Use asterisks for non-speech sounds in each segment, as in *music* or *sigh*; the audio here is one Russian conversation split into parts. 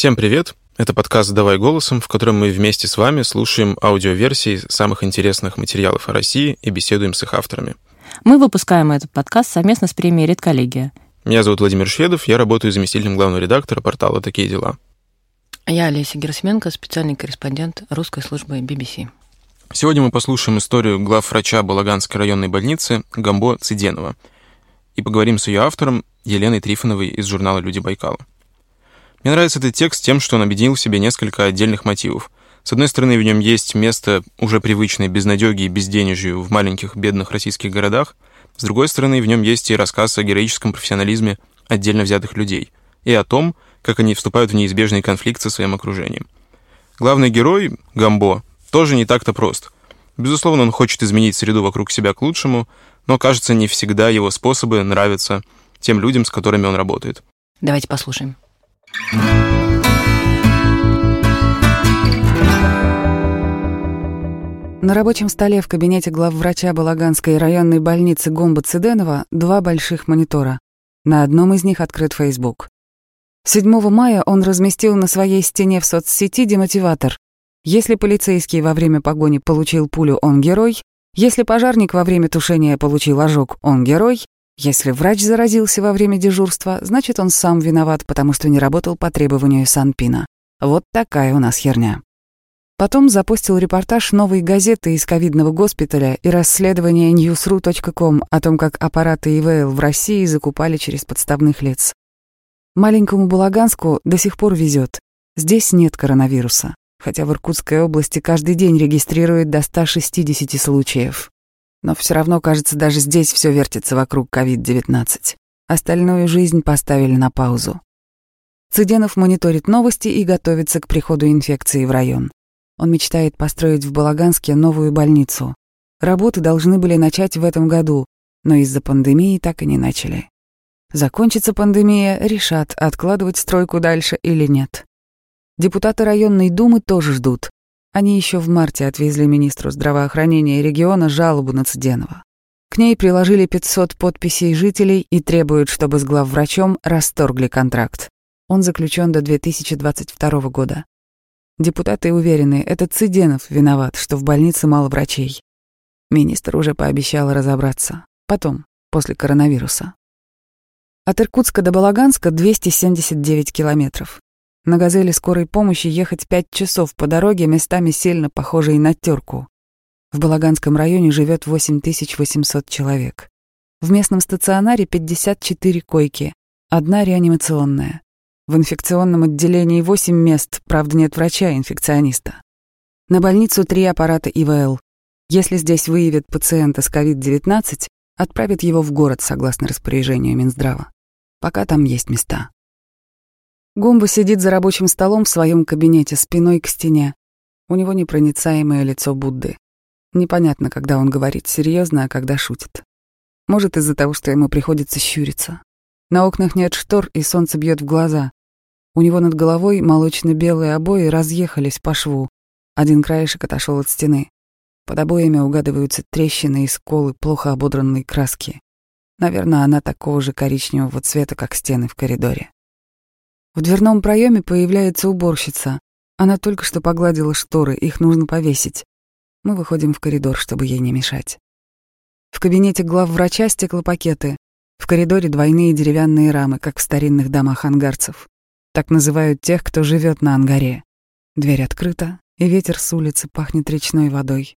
Всем привет! Это подкаст «Давай голосом», в котором мы вместе с вами слушаем аудиоверсии самых интересных материалов о России и беседуем с их авторами. Мы выпускаем этот подкаст совместно с премией «Редколлегия». Меня зовут Владимир Шведов, я работаю заместителем главного редактора портала «Такие дела». Я Олеся Герасименко, специальный корреспондент русской службы BBC. Сегодня мы послушаем историю главврача Балаганской районной больницы Гамбо Циденова и поговорим с ее автором Еленой Трифоновой из журнала «Люди Байкала». Мне нравится этот текст тем, что он объединил в себе несколько отдельных мотивов. С одной стороны, в нем есть место уже привычной безнадеги и безденежью в маленьких бедных российских городах, с другой стороны, в нем есть и рассказ о героическом профессионализме отдельно взятых людей и о том, как они вступают в неизбежный конфликт со своим окружением. Главный герой, Гамбо, тоже не так-то прост. Безусловно, он хочет изменить среду вокруг себя к лучшему, но, кажется, не всегда его способы нравятся тем людям, с которыми он работает. Давайте послушаем. На рабочем столе в кабинете главврача Балаганской районной больницы Гомба Циденова два больших монитора. На одном из них открыт Facebook. 7 мая он разместил на своей стене в соцсети демотиватор. Если полицейский во время погони получил пулю, он герой. Если пожарник во время тушения получил ожог, он герой. Если врач заразился во время дежурства, значит, он сам виноват, потому что не работал по требованию Санпина. Вот такая у нас херня. Потом запустил репортаж новой газеты из ковидного госпиталя и расследование newsru.com о том, как аппараты ИВЛ в России закупали через подставных лиц. Маленькому Балаганску до сих пор везет. Здесь нет коронавируса, хотя в Иркутской области каждый день регистрируют до 160 случаев. Но все равно, кажется, даже здесь все вертится вокруг COVID-19. Остальную жизнь поставили на паузу. Цыденов мониторит новости и готовится к приходу инфекции в район. Он мечтает построить в Балаганске новую больницу. Работы должны были начать в этом году, но из-за пандемии так и не начали. Закончится пандемия, решат, откладывать стройку дальше или нет. Депутаты районной думы тоже ждут. Они еще в марте отвезли министру здравоохранения региона жалобу на Цыденова. К ней приложили 500 подписей жителей и требуют, чтобы с главврачом расторгли контракт. Он заключен до 2022 года. Депутаты уверены, это Цыденов виноват, что в больнице мало врачей. Министр уже пообещал разобраться. Потом, после коронавируса. От Иркутска до Балаганска 279 километров. На «Газели» скорой помощи ехать пять часов по дороге, местами сильно похожей на терку. В Балаганском районе живет 8800 человек. В местном стационаре 54 койки, одна реанимационная. В инфекционном отделении 8 мест, правда нет врача-инфекциониста. На больницу три аппарата ИВЛ. Если здесь выявят пациента с COVID-19, отправят его в город согласно распоряжению Минздрава. Пока там есть места. Гомба сидит за рабочим столом в своем кабинете, спиной к стене. У него непроницаемое лицо Будды. Непонятно, когда он говорит серьезно, а когда шутит. Может, из-за того, что ему приходится щуриться. На окнах нет штор, и солнце бьет в глаза. У него над головой молочно-белые обои разъехались по шву. Один краешек отошел от стены. Под обоями угадываются трещины и сколы плохо ободранной краски. Наверное, она такого же коричневого цвета, как стены в коридоре. В дверном проеме появляется уборщица. Она только что погладила шторы, их нужно повесить. Мы выходим в коридор, чтобы ей не мешать. В кабинете главврача стеклопакеты. В коридоре двойные деревянные рамы, как в старинных домах ангарцев. Так называют тех, кто живет на ангаре. Дверь открыта, и ветер с улицы пахнет речной водой.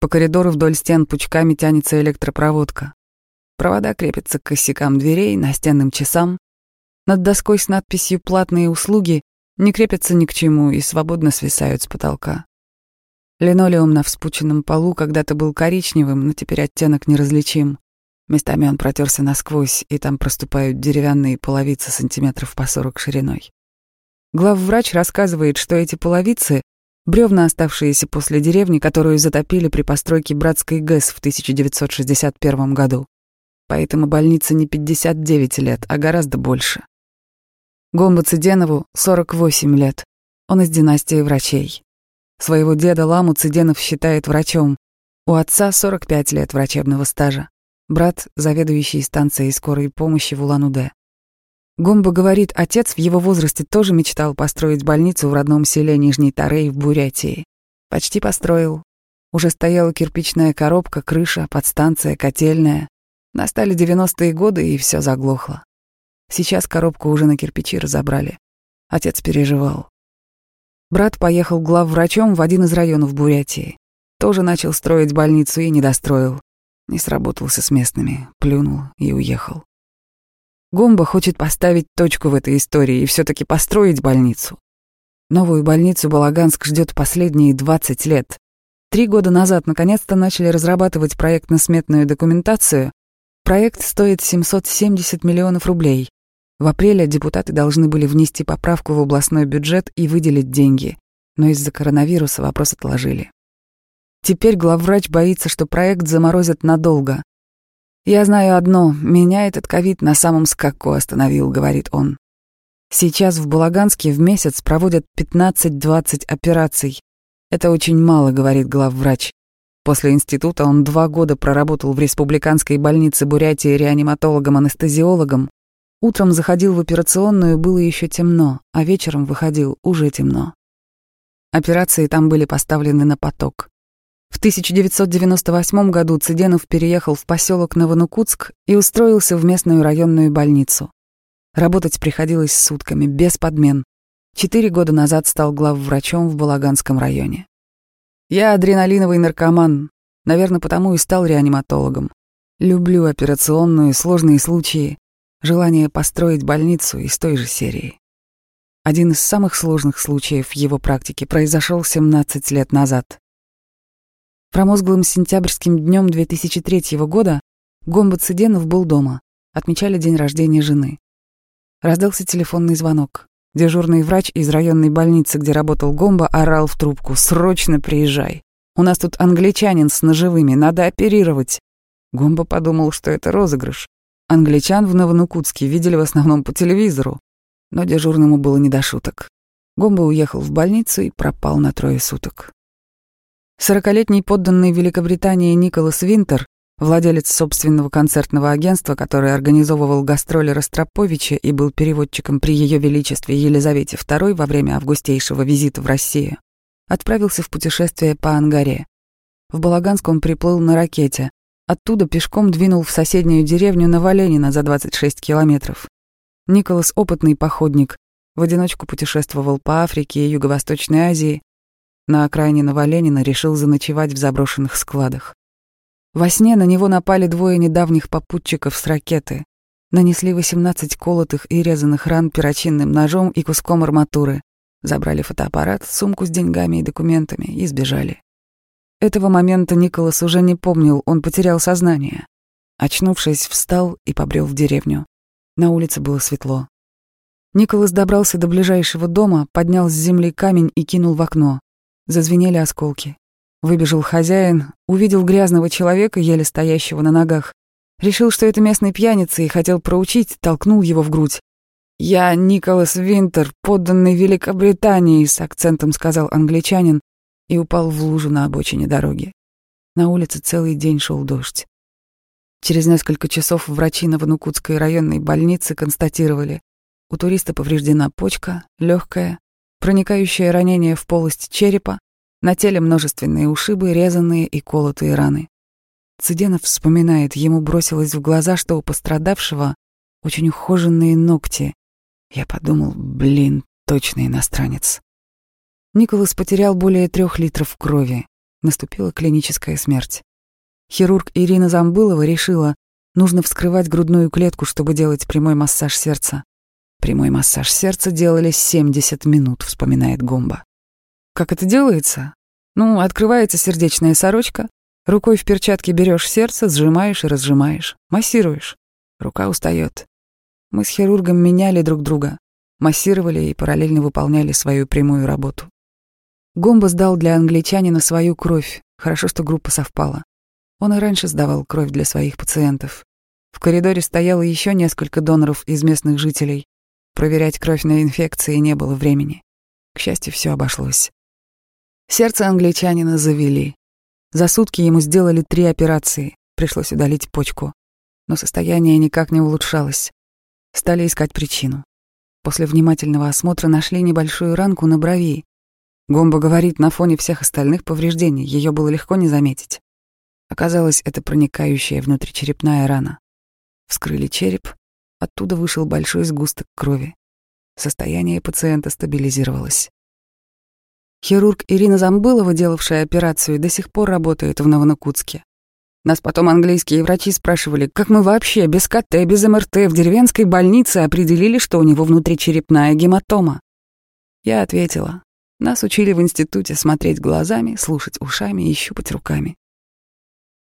По коридору вдоль стен пучками тянется электропроводка. Провода крепятся к косякам дверей, настенным часам, над доской с надписью «Платные услуги» не крепятся ни к чему и свободно свисают с потолка. Линолеум на вспученном полу когда-то был коричневым, но теперь оттенок неразличим. Местами он протерся насквозь, и там проступают деревянные половицы сантиметров по сорок шириной. Главврач рассказывает, что эти половицы — бревна, оставшиеся после деревни, которую затопили при постройке братской ГЭС в 1961 году. Поэтому больнице не 59 лет, а гораздо больше. Гомбу Циденову 48 лет. Он из династии врачей. Своего деда Ламу Циденов считает врачом. У отца 45 лет врачебного стажа. Брат — заведующий станцией скорой помощи в Улан-Удэ. Гомба говорит, отец в его возрасте тоже мечтал построить больницу в родном селе Нижний Тарей в Бурятии. Почти построил. Уже стояла кирпичная коробка, крыша, подстанция, котельная. Настали 90-е годы, и все заглохло. Сейчас коробку уже на кирпичи разобрали. Отец переживал. Брат поехал главврачом в один из районов Бурятии. Тоже начал строить больницу и не достроил. Не сработался с местными, плюнул и уехал. Гомба хочет поставить точку в этой истории и все таки построить больницу. Новую больницу Балаганск ждет последние 20 лет. Три года назад наконец-то начали разрабатывать проектно-сметную документацию. Проект стоит 770 миллионов рублей. В апреле депутаты должны были внести поправку в областной бюджет и выделить деньги, но из-за коронавируса вопрос отложили. Теперь главврач боится, что проект заморозят надолго. «Я знаю одно, меня этот ковид на самом скаку остановил», — говорит он. Сейчас в Балаганске в месяц проводят 15-20 операций. Это очень мало, говорит главврач. После института он два года проработал в республиканской больнице Бурятии реаниматологом-анестезиологом. Утром заходил в операционную, было еще темно, а вечером выходил, уже темно. Операции там были поставлены на поток. В 1998 году Цыденов переехал в поселок Новонукутск и устроился в местную районную больницу. Работать приходилось сутками, без подмен. Четыре года назад стал главврачом в Балаганском районе. Я адреналиновый наркоман, наверное, потому и стал реаниматологом. Люблю операционную, сложные случаи, желание построить больницу из той же серии. Один из самых сложных случаев в его практике произошел 17 лет назад. Промозглым сентябрьским днем 2003 года Гомба Цыденов был дома. Отмечали день рождения жены. Раздался телефонный звонок. Дежурный врач из районной больницы, где работал Гомба, орал в трубку «Срочно приезжай! У нас тут англичанин с ножевыми, надо оперировать!» Гомба подумал, что это розыгрыш. Англичан в Новонукутске видели в основном по телевизору. Но дежурному было не до шуток. Гомба уехал в больницу и пропал на трое суток. Сорокалетний подданный Великобритании Николас Винтер, владелец собственного концертного агентства, который организовывал гастроли Ростроповича и был переводчиком при Ее Величестве Елизавете II во время августейшего визита в Россию, отправился в путешествие по Ангаре. В Балаганск он приплыл на ракете, оттуда пешком двинул в соседнюю деревню Новоленина за 26 километров. Николас — опытный походник, в одиночку путешествовал по Африке и Юго-Восточной Азии, на окраине Новоленина решил заночевать в заброшенных складах. Во сне на него напали двое недавних попутчиков с ракеты. Нанесли 18 колотых и резаных ран перочинным ножом и куском арматуры. Забрали фотоаппарат, сумку с деньгами и документами и сбежали. Этого момента Николас уже не помнил, он потерял сознание. Очнувшись, встал и побрел в деревню. На улице было светло. Николас добрался до ближайшего дома, поднял с земли камень и кинул в окно. Зазвенели осколки. Выбежал хозяин, увидел грязного человека, еле стоящего на ногах. Решил, что это местный пьяница, и хотел проучить, толкнул его в грудь. «Я Николас Винтер, подданный Великобритании», — с акцентом сказал англичанин и упал в лужу на обочине дороги. На улице целый день шел дождь. Через несколько часов врачи Новонукутской районной больницы констатировали, у туриста повреждена почка, легкая, проникающее ранение в полость черепа, на теле множественные ушибы, резанные и колотые раны. Цыденов вспоминает, ему бросилось в глаза, что у пострадавшего очень ухоженные ногти. Я подумал, блин, точно иностранец. Николас потерял более трех литров крови. Наступила клиническая смерть. Хирург Ирина Замбылова решила, нужно вскрывать грудную клетку, чтобы делать прямой массаж сердца. Прямой массаж сердца делали 70 минут, вспоминает Гомба. Как это делается? Ну, открывается сердечная сорочка, рукой в перчатке берешь сердце, сжимаешь и разжимаешь, массируешь. Рука устает. Мы с хирургом меняли друг друга, массировали и параллельно выполняли свою прямую работу. Гомба сдал для англичанина свою кровь, хорошо, что группа совпала. Он и раньше сдавал кровь для своих пациентов. В коридоре стояло еще несколько доноров из местных жителей. Проверять кровь на инфекции не было времени. К счастью, все обошлось. Сердце англичанина завели. За сутки ему сделали три операции. Пришлось удалить почку. Но состояние никак не улучшалось. Стали искать причину. После внимательного осмотра нашли небольшую ранку на брови. Гомба говорит, на фоне всех остальных повреждений ее было легко не заметить. Оказалось, это проникающая внутричерепная рана. Вскрыли череп, оттуда вышел большой сгусток крови. Состояние пациента стабилизировалось. Хирург Ирина Замбылова, делавшая операцию, до сих пор работает в Новонокутске. Нас потом английские врачи спрашивали, как мы вообще без КТ, без МРТ в деревенской больнице определили, что у него внутричерепная гематома. Я ответила, нас учили в институте смотреть глазами, слушать ушами и щупать руками.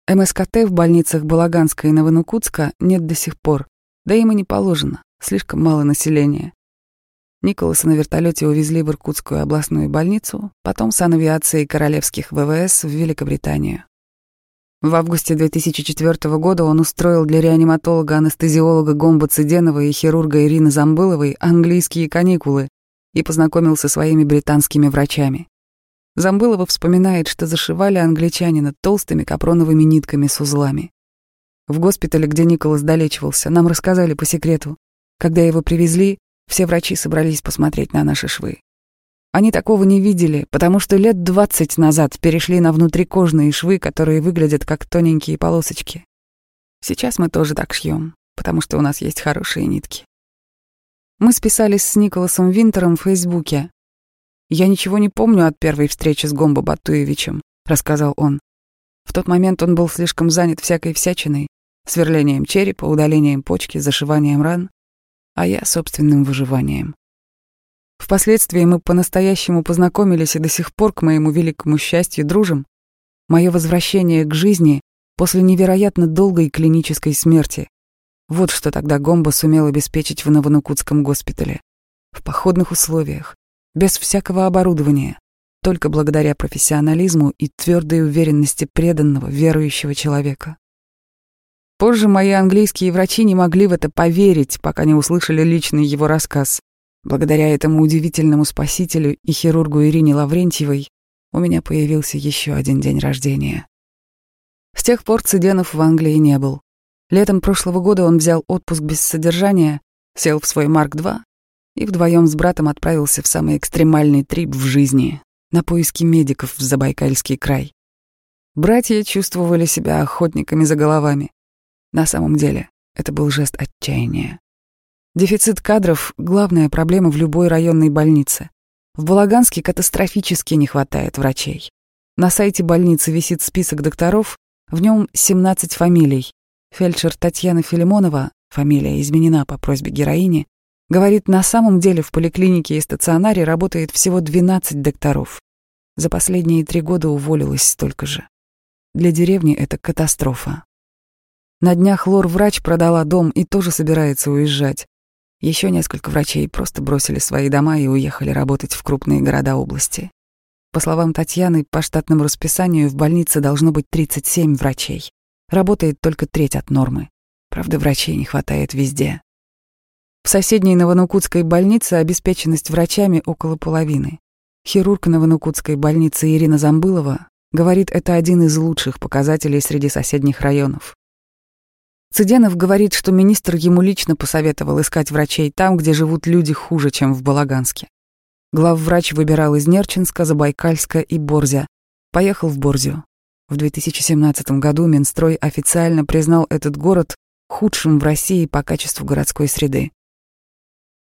МСКТ в больницах Балаганска и Новонукутска нет до сих пор, да им и не положено, слишком мало населения. Николаса на вертолете увезли в Иркутскую областную больницу, потом с авиацией королевских ВВС в Великобританию. В августе 2004 года он устроил для реаниматолога-анестезиолога Гомба Циденова и хирурга Ирины Замбыловой английские каникулы и познакомился со своими британскими врачами. Замбылова вспоминает, что зашивали англичанина толстыми капроновыми нитками с узлами. В госпитале, где Николас долечивался, нам рассказали по секрету. Когда его привезли, все врачи собрались посмотреть на наши швы. Они такого не видели, потому что лет двадцать назад перешли на внутрикожные швы, которые выглядят как тоненькие полосочки. Сейчас мы тоже так шьем, потому что у нас есть хорошие нитки. Мы списались с Николасом Винтером в Фейсбуке. «Я ничего не помню от первой встречи с Гомбо Батуевичем», — рассказал он. В тот момент он был слишком занят всякой всячиной, сверлением черепа, удалением почки, зашиванием ран а я собственным выживанием. Впоследствии мы по-настоящему познакомились и до сих пор, к моему великому счастью, дружим. Мое возвращение к жизни после невероятно долгой клинической смерти. Вот что тогда Гомба сумел обеспечить в Новонукутском госпитале. В походных условиях, без всякого оборудования, только благодаря профессионализму и твердой уверенности преданного, верующего человека. Позже мои английские врачи не могли в это поверить, пока не услышали личный его рассказ. Благодаря этому удивительному спасителю и хирургу Ирине Лаврентьевой у меня появился еще один день рождения. С тех пор Циденов в Англии не был. Летом прошлого года он взял отпуск без содержания, сел в свой Марк-2 и вдвоем с братом отправился в самый экстремальный трип в жизни на поиски медиков в Забайкальский край. Братья чувствовали себя охотниками за головами. На самом деле, это был жест отчаяния. Дефицит кадров — главная проблема в любой районной больнице. В Балаганске катастрофически не хватает врачей. На сайте больницы висит список докторов, в нем 17 фамилий. Фельдшер Татьяна Филимонова, фамилия изменена по просьбе героини, говорит, на самом деле в поликлинике и стационаре работает всего 12 докторов. За последние три года уволилось столько же. Для деревни это катастрофа. На днях лор-врач продала дом и тоже собирается уезжать. Еще несколько врачей просто бросили свои дома и уехали работать в крупные города области. По словам Татьяны, по штатному расписанию в больнице должно быть 37 врачей. Работает только треть от нормы. Правда, врачей не хватает везде. В соседней Новонукутской больнице обеспеченность врачами около половины. Хирург Новонукутской больницы Ирина Замбылова говорит, это один из лучших показателей среди соседних районов. Цыденов говорит, что министр ему лично посоветовал искать врачей там, где живут люди хуже, чем в Балаганске. Главврач выбирал из Нерчинска, Забайкальска и Борзя. Поехал в Борзю. В 2017 году Минстрой официально признал этот город худшим в России по качеству городской среды.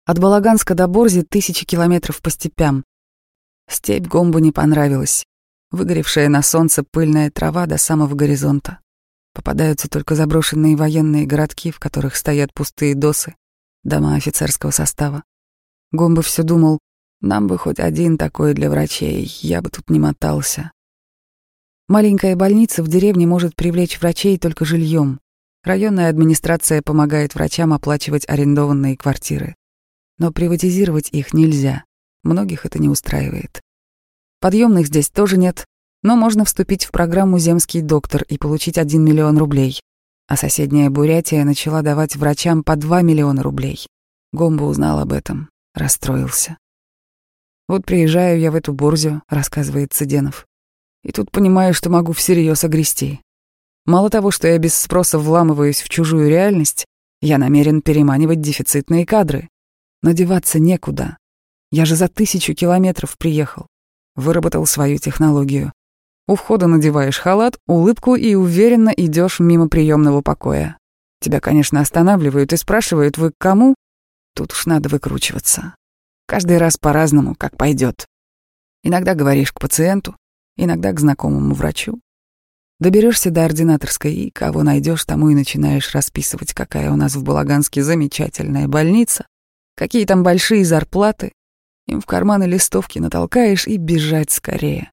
От Балаганска до Борзи тысячи километров по степям. Степь Гомбу не понравилась. Выгоревшая на солнце пыльная трава до самого горизонта. Попадаются только заброшенные военные городки, в которых стоят пустые досы, дома офицерского состава. Гомба все думал, нам бы хоть один такой для врачей, я бы тут не мотался. Маленькая больница в деревне может привлечь врачей только жильем. Районная администрация помогает врачам оплачивать арендованные квартиры. Но приватизировать их нельзя. Многих это не устраивает. Подъемных здесь тоже нет, но можно вступить в программу «Земский доктор» и получить 1 миллион рублей. А соседняя Бурятия начала давать врачам по 2 миллиона рублей. Гомба узнал об этом, расстроился. «Вот приезжаю я в эту борзю», — рассказывает Цыденов. «И тут понимаю, что могу всерьез огрести. Мало того, что я без спроса вламываюсь в чужую реальность, Я намерен переманивать дефицитные кадры. Но деваться некуда. Я же за тысячу километров приехал. Выработал свою технологию. У входа надеваешь халат, улыбку и уверенно идешь мимо приемного покоя. Тебя, конечно, останавливают и спрашивают, вы к кому? Тут уж надо выкручиваться. Каждый раз по-разному, как пойдет. Иногда говоришь к пациенту, иногда к знакомому врачу. Доберешься до ординаторской и кого найдешь, тому и начинаешь расписывать, какая у нас в Балаганске замечательная больница, какие там большие зарплаты. Им в карманы листовки натолкаешь и бежать скорее.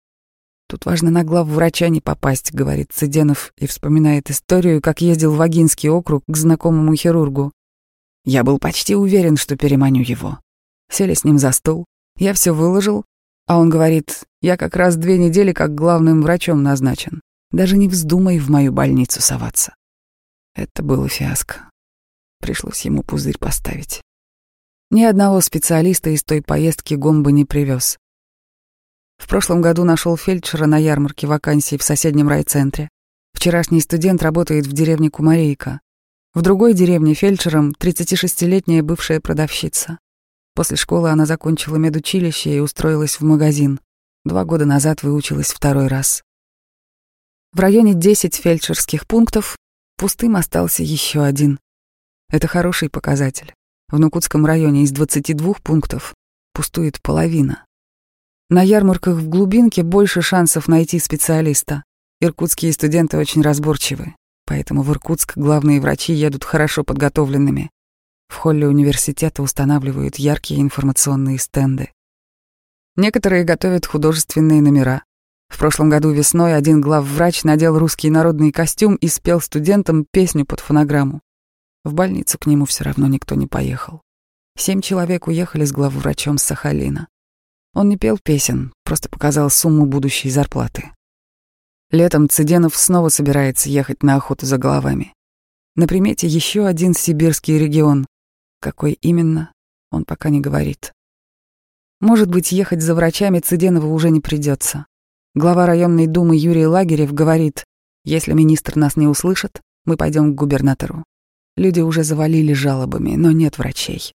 Тут важно на глав врача не попасть, говорит Цыденов и вспоминает историю, как ездил в Агинский округ к знакомому хирургу. Я был почти уверен, что переманю его. Сели с ним за стол, я все выложил, а он говорит, я как раз две недели как главным врачом назначен. Даже не вздумай в мою больницу соваться. Это было фиаско. Пришлось ему пузырь поставить. Ни одного специалиста из той поездки Гомба не привез. В прошлом году нашел фельдшера на ярмарке вакансий в соседнем райцентре. Вчерашний студент работает в деревне Кумарейка. В другой деревне фельдшером 36-летняя бывшая продавщица. После школы она закончила медучилище и устроилась в магазин. Два года назад выучилась второй раз. В районе 10 фельдшерских пунктов, пустым остался еще один. Это хороший показатель. В Нукутском районе из 22 пунктов пустует половина. На ярмарках в глубинке больше шансов найти специалиста. Иркутские студенты очень разборчивы, поэтому в Иркутск главные врачи едут хорошо подготовленными. В холле университета устанавливают яркие информационные стенды. Некоторые готовят художественные номера. В прошлом году весной один главврач надел русский народный костюм и спел студентам песню под фонограмму. В больницу к нему все равно никто не поехал. Семь человек уехали с главврачом с Сахалина. Он не пел песен, просто показал сумму будущей зарплаты. Летом Цыденов снова собирается ехать на охоту за головами. На примете еще один сибирский регион. Какой именно, он пока не говорит. Может быть, ехать за врачами Цыденова уже не придется. Глава районной думы Юрий Лагерев говорит, если министр нас не услышит, мы пойдем к губернатору. Люди уже завалили жалобами, но нет врачей.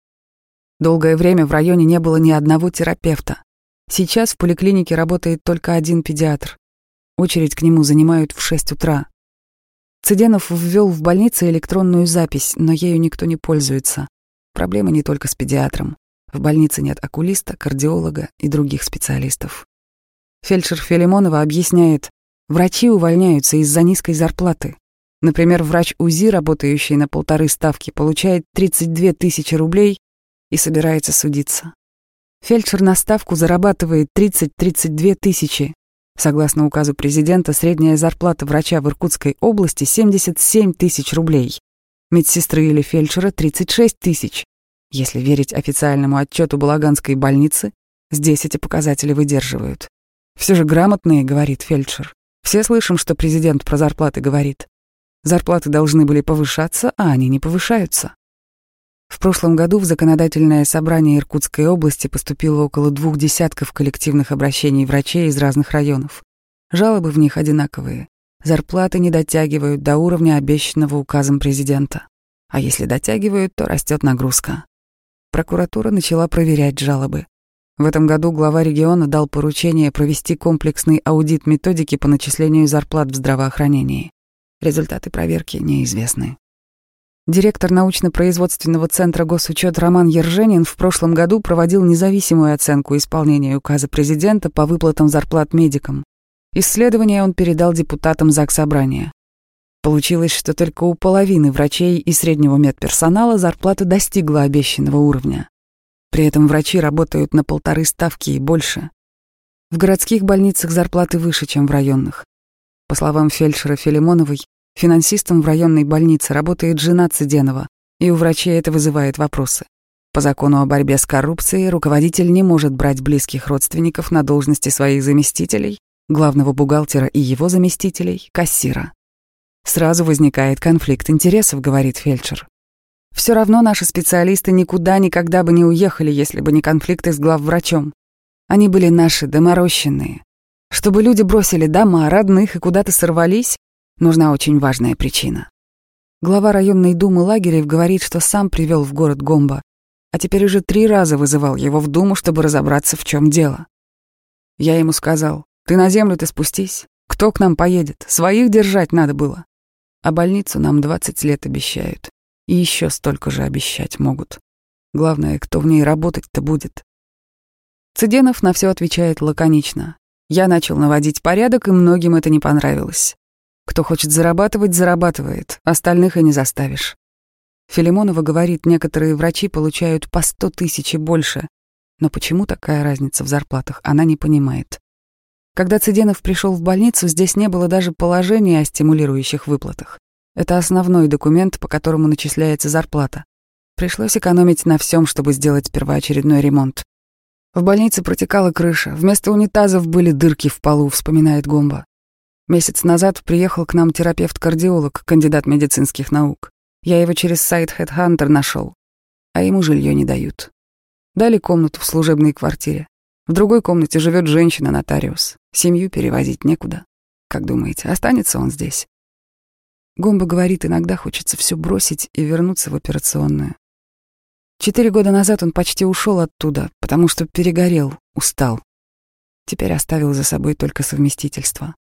Долгое время в районе не было ни одного терапевта. Сейчас в поликлинике работает только один педиатр. Очередь к нему занимают в 6 утра. Цыденов ввел в больнице электронную запись, но ею никто не пользуется. Проблема не только с педиатром. В больнице нет окулиста, кардиолога и других специалистов. Фельдшер Филимонова объясняет, врачи увольняются из-за низкой зарплаты. Например, врач УЗИ, работающий на полторы ставки, получает 32 тысячи рублей и собирается судиться. Фельдшер на ставку зарабатывает 30-32 тысячи. Согласно указу президента, средняя зарплата врача в Иркутской области 77 тысяч рублей. Медсестры или фельдшера 36 тысяч. Если верить официальному отчету Балаганской больницы, здесь эти показатели выдерживают. Все же грамотные, говорит фельдшер. Все слышим, что президент про зарплаты говорит. Зарплаты должны были повышаться, а они не повышаются. В прошлом году в законодательное собрание Иркутской области поступило около двух десятков коллективных обращений врачей из разных районов. Жалобы в них одинаковые. Зарплаты не дотягивают до уровня обещанного указом президента. А если дотягивают, то растет нагрузка. Прокуратура начала проверять жалобы. В этом году глава региона дал поручение провести комплексный аудит методики по начислению зарплат в здравоохранении. Результаты проверки неизвестны. Директор научно-производственного центра госучет Роман Ерженин в прошлом году проводил независимую оценку исполнения указа президента по выплатам зарплат медикам. Исследование он передал депутатам Заксобрания. Получилось, что только у половины врачей и среднего медперсонала зарплата достигла обещанного уровня. При этом врачи работают на полторы ставки и больше. В городских больницах зарплаты выше, чем в районных. По словам фельдшера Филимоновой, Финансистом в районной больнице работает жена Цыденова, и у врачей это вызывает вопросы. По закону о борьбе с коррупцией руководитель не может брать близких родственников на должности своих заместителей, главного бухгалтера и его заместителей, кассира. Сразу возникает конфликт интересов, говорит фельдшер. Все равно наши специалисты никуда никогда бы не уехали, если бы не конфликты с главврачом. Они были наши, доморощенные. Чтобы люди бросили дома, родных и куда-то сорвались, нужна очень важная причина. Глава районной думы лагерев говорит, что сам привел в город Гомба, а теперь уже три раза вызывал его в думу, чтобы разобраться, в чем дело. Я ему сказал, ты на землю ты спустись, кто к нам поедет, своих держать надо было. А больницу нам 20 лет обещают, и еще столько же обещать могут. Главное, кто в ней работать-то будет. Цыденов на все отвечает лаконично. Я начал наводить порядок, и многим это не понравилось. Кто хочет зарабатывать, зарабатывает, остальных и не заставишь. Филимонова говорит, некоторые врачи получают по сто тысяч и больше, но почему такая разница в зарплатах, она не понимает. Когда Цыденов пришел в больницу, здесь не было даже положения о стимулирующих выплатах. Это основной документ, по которому начисляется зарплата. Пришлось экономить на всем, чтобы сделать первоочередной ремонт. В больнице протекала крыша, вместо унитазов были дырки в полу, вспоминает Гомба. Месяц назад приехал к нам терапевт-кардиолог, кандидат медицинских наук. Я его через сайт Headhunter нашел, а ему жилье не дают. Дали комнату в служебной квартире. В другой комнате живет женщина-нотариус. Семью перевозить некуда. Как думаете, останется он здесь? Гомба говорит, иногда хочется все бросить и вернуться в операционную. Четыре года назад он почти ушел оттуда, потому что перегорел, устал. Теперь оставил за собой только совместительство.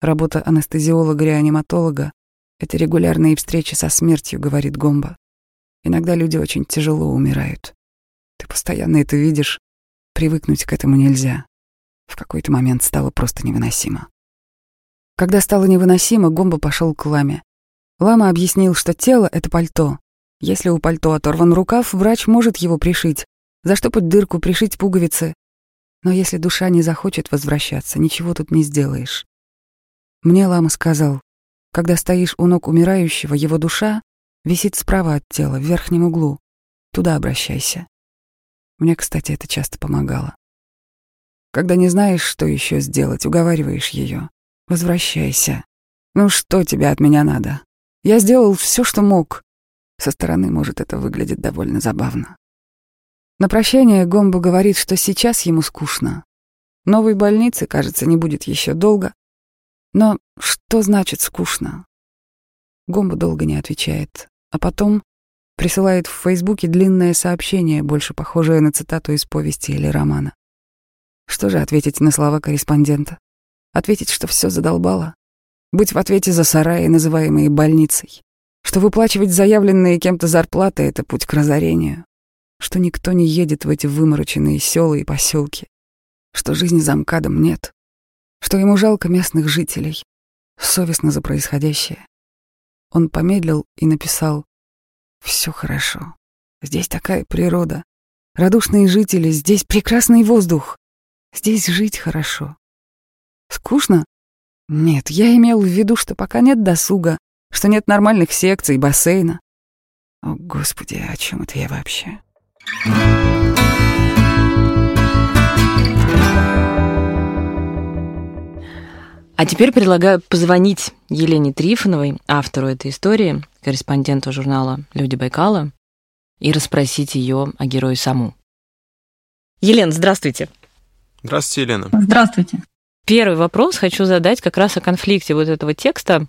Работа анестезиолога-реаниматолога — это регулярные встречи со смертью, говорит Гомба. Иногда люди очень тяжело умирают. Ты постоянно это видишь, привыкнуть к этому нельзя. В какой-то момент стало просто невыносимо. Когда стало невыносимо, Гомба пошел к Ламе. Лама объяснил, что тело — это пальто, если у пальто оторван рукав, врач может его пришить, заштопать дырку, пришить пуговицы. Но если душа не захочет возвращаться, ничего тут не сделаешь. Мне лама сказал, когда стоишь у ног умирающего, его душа висит справа от тела, в верхнем углу. Туда обращайся. Мне, кстати, это часто помогало. Когда не знаешь, что еще сделать, уговариваешь ее. Возвращайся. Ну что тебе от меня надо? Я сделал все, что мог. Со стороны, может, это выглядит довольно забавно. На прощание Гомбо говорит, что сейчас ему скучно. Новой больницы, кажется, не будет еще долго. Но что значит скучно? Гомбо долго не отвечает, а потом присылает в Фейсбуке длинное сообщение, больше похожее на цитату из повести или романа. Что же ответить на слова корреспондента? Ответить, что все задолбало? Быть в ответе за сараи, называемые больницей? что выплачивать заявленные кем-то зарплаты — это путь к разорению, что никто не едет в эти вымороченные села и поселки, что жизни за МКАДом нет, что ему жалко местных жителей, совестно за происходящее. Он помедлил и написал «Все хорошо. Здесь такая природа, радушные жители, здесь прекрасный воздух, здесь жить хорошо. Скучно? Нет, я имел в виду, что пока нет досуга, что нет нормальных секций, бассейна. О, Господи, о чем это я вообще? А теперь предлагаю позвонить Елене Трифоновой, автору этой истории, корреспонденту журнала «Люди Байкала», и расспросить ее о герое Саму. Елена, здравствуйте. Здравствуйте, Елена. Здравствуйте. Первый вопрос хочу задать как раз о конфликте вот этого текста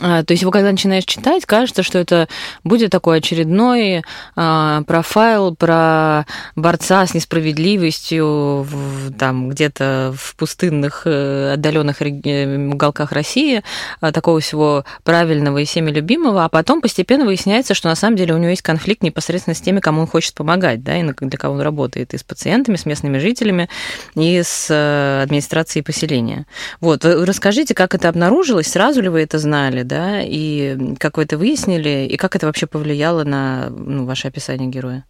то есть его когда начинаешь читать, кажется, что это будет такой очередной а, профайл про борца с несправедливостью в, там где-то в пустынных э, отдаленных э, уголках России, а, такого всего правильного и всеми любимого, а потом постепенно выясняется, что на самом деле у него есть конфликт непосредственно с теми, кому он хочет помогать, да, и для кого он работает, и с пациентами, с местными жителями, и с э, администрацией поселения. Вот, расскажите, как это обнаружилось, сразу ли вы это знали? Узнали, да, и как вы это выяснили, и как это вообще повлияло на ну, ваше описание героя?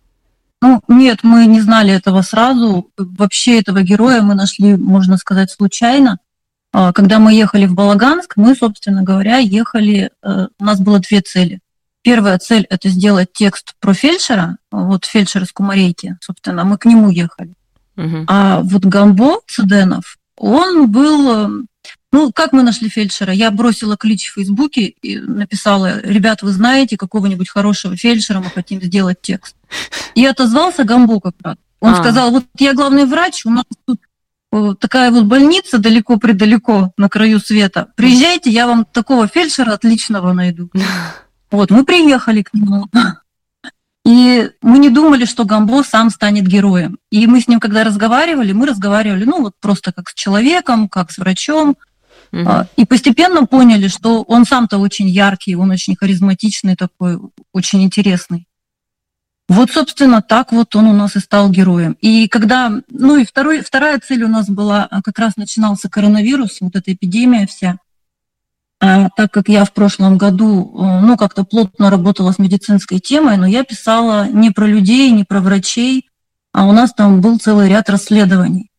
Ну, нет, мы не знали этого сразу. Вообще этого героя мы нашли, можно сказать, случайно. А, когда мы ехали в Балаганск, мы, собственно говоря, ехали, э, у нас было две цели. Первая цель – это сделать текст про фельдшера, вот фельдшер из Кумарейки, собственно, мы к нему ехали. Угу. А вот Гамбо Циденов, он был ну, как мы нашли фельдшера? Я бросила клич в Фейсбуке и написала, ребят, вы знаете какого-нибудь хорошего фельдшера, мы хотим сделать текст. И отозвался Гамбо как раз. Он а. сказал, вот я главный врач, у нас тут такая вот больница далеко-предалеко на краю света. Приезжайте, я вам такого фельдшера отличного найду. *laughs* Вот, мы приехали к нему. И мы не думали, что Гамбо сам станет героем. И мы с ним, когда разговаривали, мы разговаривали, ну, вот просто как с человеком, как с врачом. Угу. И постепенно поняли, что он сам-то очень яркий, он очень харизматичный такой, очень интересный. Вот, собственно, так вот он у нас и стал героем. И когда, ну и второй, вторая цель у нас была, а, как раз начинался коронавирус, вот эта эпидемия вся. А, так как я в прошлом году, э, ну, как-то плотно работала с медицинской темой, но я писала не про людей, не про врачей, а у нас там был целый ряд расследований.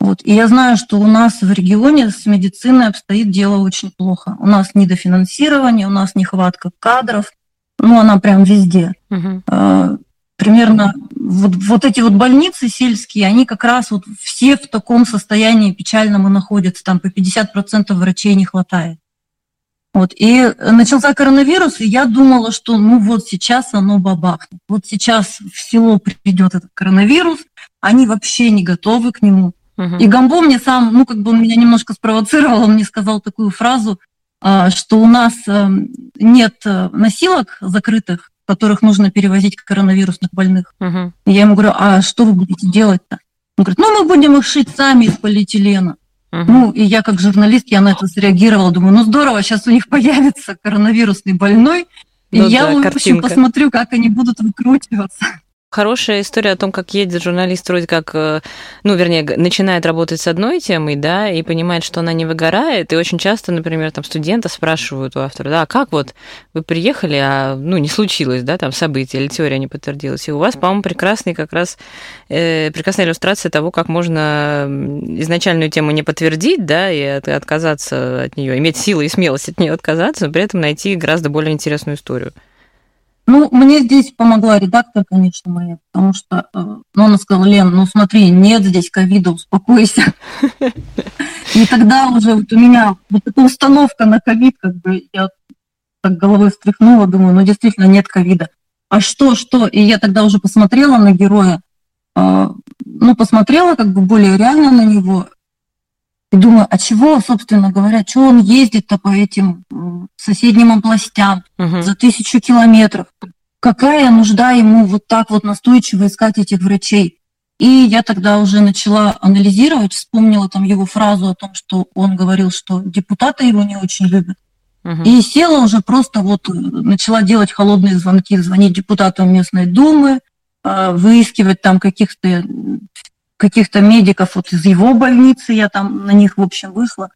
Вот. И я знаю, что у нас в регионе с медициной обстоит дело очень плохо. У нас недофинансирование, у нас нехватка кадров, ну, она прям везде. Угу примерно вот, вот эти вот больницы сельские, они как раз вот все в таком состоянии печальном и находятся, там по 50% врачей не хватает. Вот. И начался коронавирус, и я думала, что ну вот сейчас оно бабахнет. Вот сейчас в село придет этот коронавирус, они вообще не готовы к нему. Угу. И Гамбо мне сам, ну как бы он меня немножко спровоцировал, он мне сказал такую фразу, а, что у нас эм, нет э, носилок закрытых, которых нужно перевозить коронавирусных больных. Угу. И я ему говорю, а что вы будете делать-то? Он говорит, ну мы будем их шить сами из полиэтилена. Угу. Ну, и я как журналист, я на это среагировала, думаю, ну здорово, сейчас у них *laughs* появится коронавирусный больной, и ну, я, да, в общем, посмотрю, как они будут выкручиваться. Хорошая история о том, как едет журналист вроде как, э, ну, вернее, начинает работать с одной темой, да, и понимает, что она не выгорает. И очень часто, например, там студенты спрашивают у автора, да, а как вот вы приехали, а, ну, не случилось, да, там событие или теория не подтвердилась. И у вас, по-моему, прекрасный как раз, э, прекрасная иллюстрация того, как можно изначальную тему не подтвердить, да, и от, отказаться от нее, иметь силы и смелость от нее отказаться, но при этом найти гораздо более интересную историю. Ну, мне здесь помогла редактор, конечно, моя, потому что э, ну, она сказала, Лен, ну смотри, нет здесь ковида, успокойся. И тогда уже вот у меня вот эта установка на ковид, как бы я так головой встряхнула, думаю, ну действительно нет ковида. А что, что? И я тогда уже посмотрела на героя, э, ну, посмотрела как бы более реально на него, и думаю, а чего, собственно говоря, что он ездит-то по этим соседним областям угу. за тысячу километров? Какая нужда ему вот так вот настойчиво искать этих врачей? И я тогда уже начала анализировать, вспомнила там его фразу о том, что он говорил, что депутаты его не очень любят. Угу. И села уже просто вот, э, начала делать холодные звонки, звонить депутатам местной думы, э, выискивать там каких-то каких-то медиков вот из его больницы, я там на них, в общем, вышла.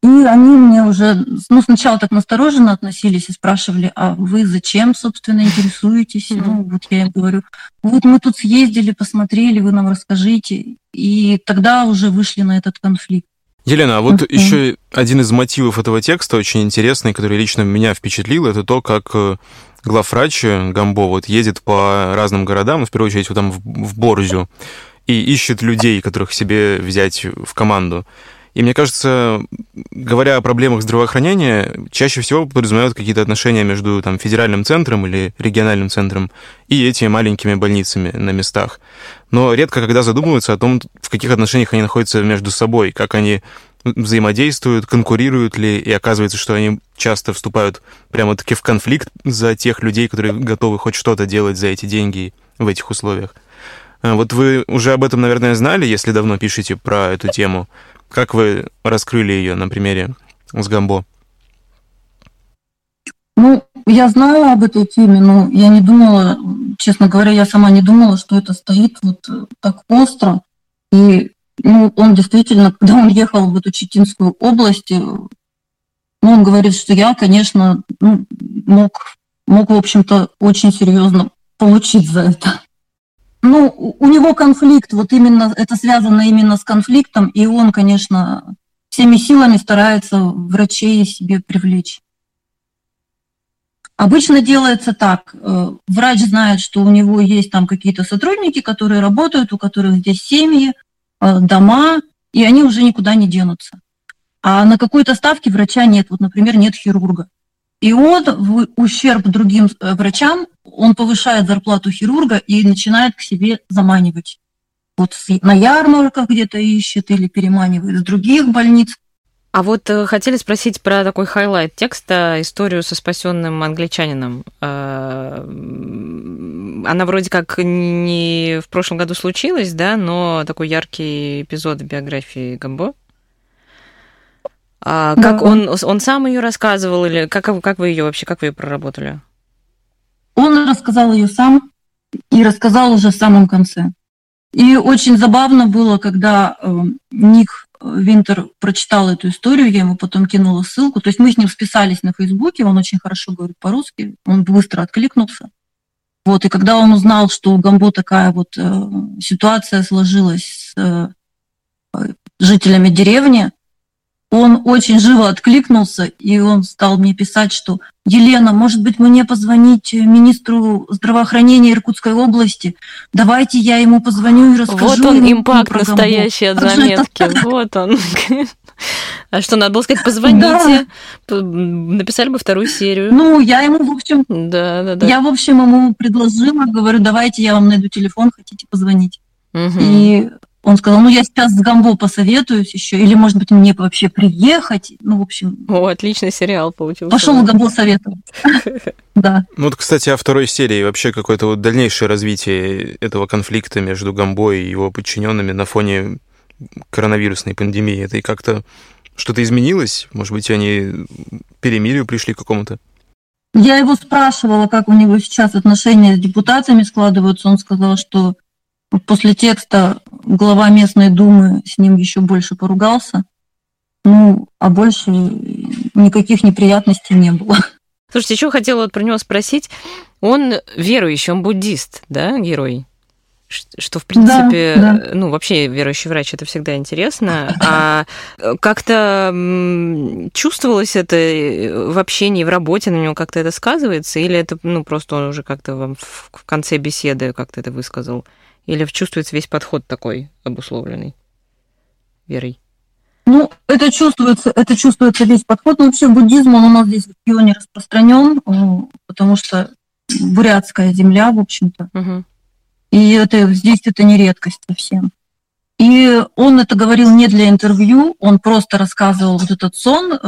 И они мне уже, ну, сначала так настороженно относились и спрашивали, а вы зачем, собственно, интересуетесь? Mm-hmm. Ну, вот я им говорю, вот мы тут съездили, посмотрели, вы нам расскажите. И тогда уже вышли на этот конфликт. Елена, а вот mm-hmm. еще один из мотивов этого текста очень интересный, который лично меня впечатлил, это то, как э, главврач Гамбо вот едет по разным городам, в первую очередь вот там в, в Борзю, и ищет людей, которых себе взять в команду. И мне кажется, говоря о проблемах здравоохранения, чаще всего подразумевают какие-то отношения между там, федеральным центром или региональным центром и этими маленькими больницами на местах. Но редко когда задумываются о том, в каких отношениях они находятся между собой, как они взаимодействуют, конкурируют ли, и оказывается, что они часто вступают прямо-таки в конфликт за тех людей, которые готовы хоть что-то делать за эти деньги в этих условиях. А, вот вы уже об этом, наверное, знали, если давно пишете про эту тему. Как вы раскрыли ее на примере с Гамбо? Ну, я знаю об этой теме, но я не думала, честно говоря, я сама не думала, что это стоит вот так остро. И ну, он действительно, когда он ехал в эту Читинскую область, ну, он говорит, что я, конечно, ну, мог, мог, в общем-то, очень серьезно получить за это. Ну, у него конфликт, вот именно это связано именно с конфликтом, и он, конечно, всеми силами старается врачей себе привлечь. Обычно делается так. Э, врач знает, что у него есть там какие-то сотрудники, которые работают, у которых здесь семьи, э, дома, и они уже никуда не денутся. А на какой-то ставке врача нет. Вот, например, нет хирурга. И он в ущерб другим э, врачам, он повышает зарплату хирурга и начинает к себе заманивать. Вот на ярмарках где-то ищет или переманивает из других больниц. А вот э, хотели спросить про такой highlight текста, историю со спасенным англичанином. Э, она вроде как не в прошлом году случилась, да, но такой яркий эпизод в биографии Гомбо. А да. как он, он сам ее рассказывал или как, как вы ее вообще, как вы ее проработали? Он рассказал ее сам и рассказал уже в самом конце. И очень забавно было, когда э, Ник Винтер прочитал эту историю, я ему потом кинула ссылку. То есть мы с ним списались на Фейсбуке, он очень хорошо говорит по-русски, он быстро откликнулся. Вот, и когда он узнал, что у Гамбо такая вот э, ситуация сложилась с э, жителями деревни, он очень живо откликнулся, и он стал мне писать, что «Елена, может быть, мне позвонить министру здравоохранения Иркутской области? Давайте я ему позвоню и расскажу». Вот он, импакт настоящий от заметки, вот он. *laughs* А что, надо было сказать, позвоните, да. написали бы вторую серию. Ну, я ему, в общем, да, да, да. я, в общем, ему предложила, говорю, давайте я вам найду телефон, хотите позвонить. Угу. И он сказал, ну, я сейчас с Гамбо посоветуюсь еще, или, может быть, мне вообще приехать. Ну, в общем... О, отличный сериал получился. Пошел на Гамбо советовать. *laughs* Да. Ну, вот, кстати, о второй серии. Вообще какое-то вот дальнейшее развитие этого конфликта между Гамбо и его подчиненными на фоне коронавирусной пандемии. Это и как-то что-то изменилось? Может быть, они перемирию пришли к какому-то? Я его спрашивала, как у него сейчас отношения с депутатами складываются. Он сказал, что После текста глава местной думы с ним еще больше поругался. Ну, а больше никаких неприятностей не было. Слушайте, еще хотела вот про него спросить. Он верующий, он буддист, да, герой? Что, в принципе, да, да. ну, вообще верующий врач это всегда интересно. А как-то чувствовалось это в общении, в работе на него как-то это сказывается? Или это, ну, просто он уже как-то вам в конце беседы как-то это высказал? Или чувствуется весь подход такой обусловленный верой? Ну, это чувствуется, это чувствуется весь подход. Но вообще буддизм, он у нас здесь в регионе распространен, потому что бурятская земля, в общем-то. Угу. И это, здесь это не редкость совсем. И он это говорил не для интервью, он просто рассказывал вот этот сон э,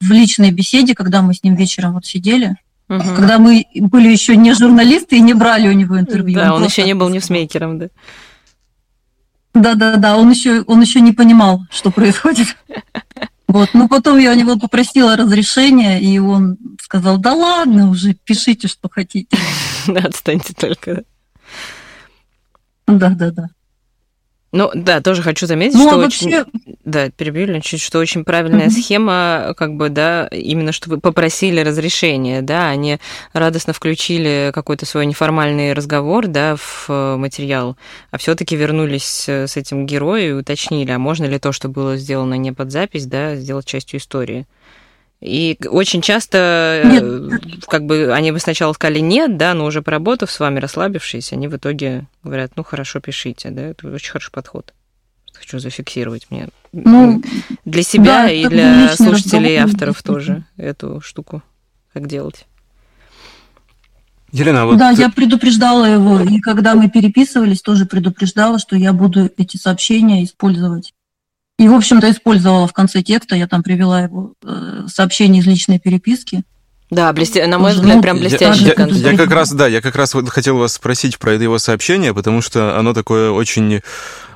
в личной беседе, когда мы с ним вечером вот сидели. Угу. Когда мы были еще не журналисты и не брали у него интервью. Да, он, он еще не был ньюсмейкером, да. Да, да, да, он еще, он еще не понимал, что происходит. *laughs* Вот, ну потом я у него попросила разрешения, и он сказал, да ладно уже, пишите, что хотите. *laughs* Да, отстаньте только. Да, да, да. Ну, да, тоже хочу заметить, ну, что а вообще... очень... Да, перебили чуть, что очень правильная mm-hmm. схема, как бы, да, именно что вы попросили разрешения, да, они радостно включили какой-то свой неформальный разговор, да, в э, материал, а все таки вернулись э, с этим героем и уточнили, а можно ли то, что было сделано не под запись, да, сделать частью истории. И очень часто, нет. Э, как бы, они бы сначала сказали нет, да, но уже поработав с вами, расслабившись, они в итоге говорят, ну, хорошо, пишите, да, это очень хороший подход. Хочу зафиксировать мне. Ну, для себя да, и для слушателей и авторов тоже эту штуку, как делать. Елена, вот... Да, я предупреждала его, и когда мы переписывались, тоже предупреждала, что я буду эти сообщения использовать. И, в общем-то, использовала в конце текста, я там привела его э, сообщение из личной переписки. Да, блестя... на мой взгляд, ну, прям блестящий я, я, я как раз, да, я как раз вот хотел вас спросить про это его сообщение, потому что оно такое очень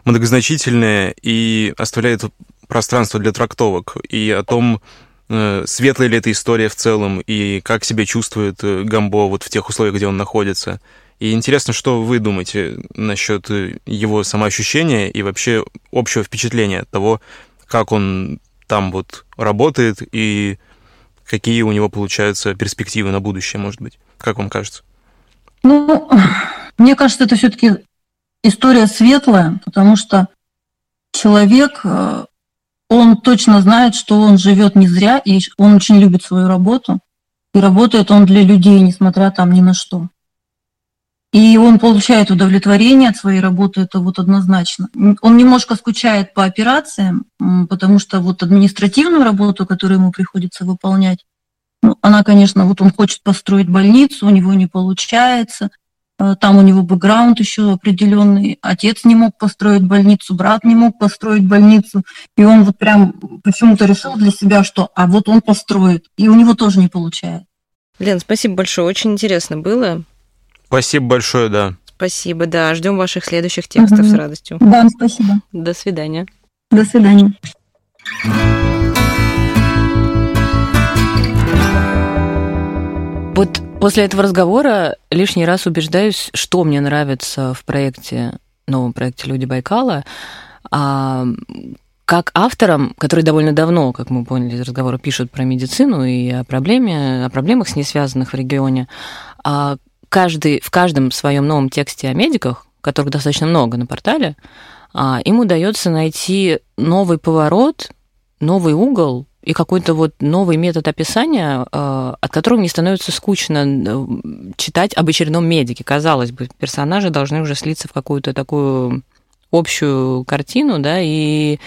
многозначительное и оставляет пространство для трактовок и о том, э, светлая ли эта история в целом и как себя чувствует э, Гамбо вот в тех условиях, где он находится. И интересно, что вы думаете насчет его самоощущения и вообще общего впечатления от того, как он там вот работает и какие у него получаются перспективы на будущее, может быть. Как вам кажется? Ну, мне кажется, это все-таки история светлая, потому что человек, э, он точно знает, что он живет не зря, и он очень любит свою работу, и работает он для людей, несмотря там ни на что. И он получает удовлетворение от своей работы, это вот однозначно. Он немножко скучает по операциям, потому что вот административную работу, которую ему приходится выполнять, ну, она, конечно, вот он хочет построить больницу, у него не получается. Э, там у него бэкграунд еще определенный. Отец не мог построить больницу, брат не мог построить больницу. И он вот прям почему-то решил для себя, что а вот он построит. И у него тоже не получается. Лен, спасибо большое. Очень интересно было. Спасибо большое, да. Спасибо, да. Ждем ваших следующих текстов угу. с радостью. Да, спасибо. До свидания. До свидания. Вот после этого разговора лишний раз убеждаюсь, что мне нравится в проекте, новом проекте «Люди Байкала», а, как авторам, которые довольно давно, как мы поняли из разговора, пишут про медицину и о, проблеме, о проблемах с ней связанных в регионе, а каждый, в каждом своем новом тексте о медиках, которых достаточно много на портале, а, им удается найти новый поворот, новый угол и какой-то вот новый метод описания, а, от которого не становится скучно читать об очередном медике. Казалось бы, персонажи должны уже слиться в какую-то такую общую картину, да, и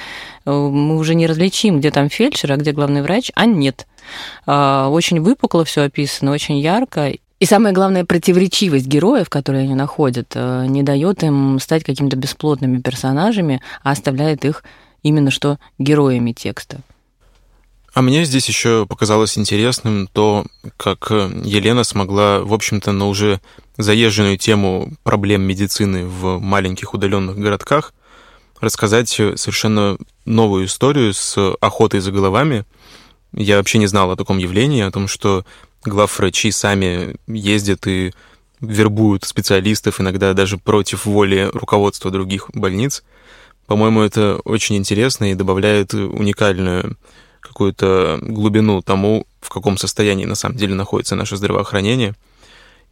э, мы уже не различим, где там фельдшер, а где главный врач, а нет. А, очень выпукло все описано, очень ярко. И самое главное, противоречивость героев, которые они находят, э, не дает им стать какими-то бесплотными персонажами, а оставляет их именно что героями текста. А мне здесь еще показалось интересным то, как Елена смогла, в общем-то, на уже заезженную тему проблем медицины в маленьких удаленных городках рассказать совершенно новую историю с охотой за головами. Я вообще не знал о таком явлении, о том, что главврачи сами ездят и вербуют специалистов, иногда даже против воли руководства других больниц. По-моему, это очень интересно и добавляет уникальную какую-то глубину тому, в каком состоянии на самом деле находится наше здравоохранение –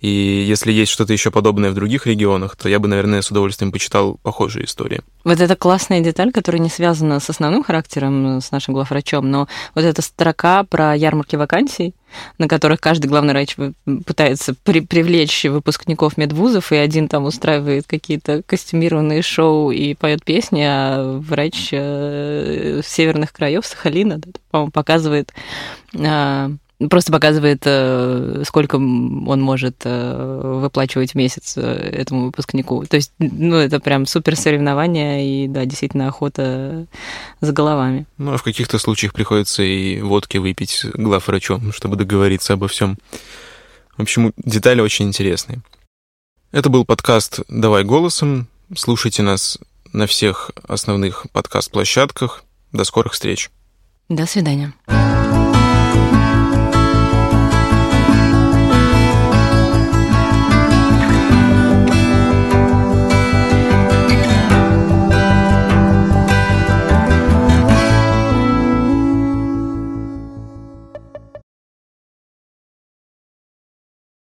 и если есть что-то еще подобное в других регионах, то я бы, наверное, с удовольствием почитал похожие истории. Вот это классная деталь, которая не связана с основным характером, с нашим главврачом, но вот эта строка про ярмарки вакансий, на которых каждый главный врач пытается при привлечь выпускников медвузов, и один там устраивает какие-то костюмированные шоу и поет песни, а врач э, северных краев Сахалина, да, по-моему, показывает а, Просто показывает, э, сколько он может э, выплачивать в месяц э, этому выпускнику. То есть, ну, это прям супер соревнование и, да, действительно охота за головами. Ну, а в каких-то случаях приходится и водки выпить главврачом, чтобы договориться обо всем. В общем, детали очень интересные. Это был подкаст «Давай голосом». Слушайте нас на всех основных подкаст-площадках. До скорых встреч. До свидания.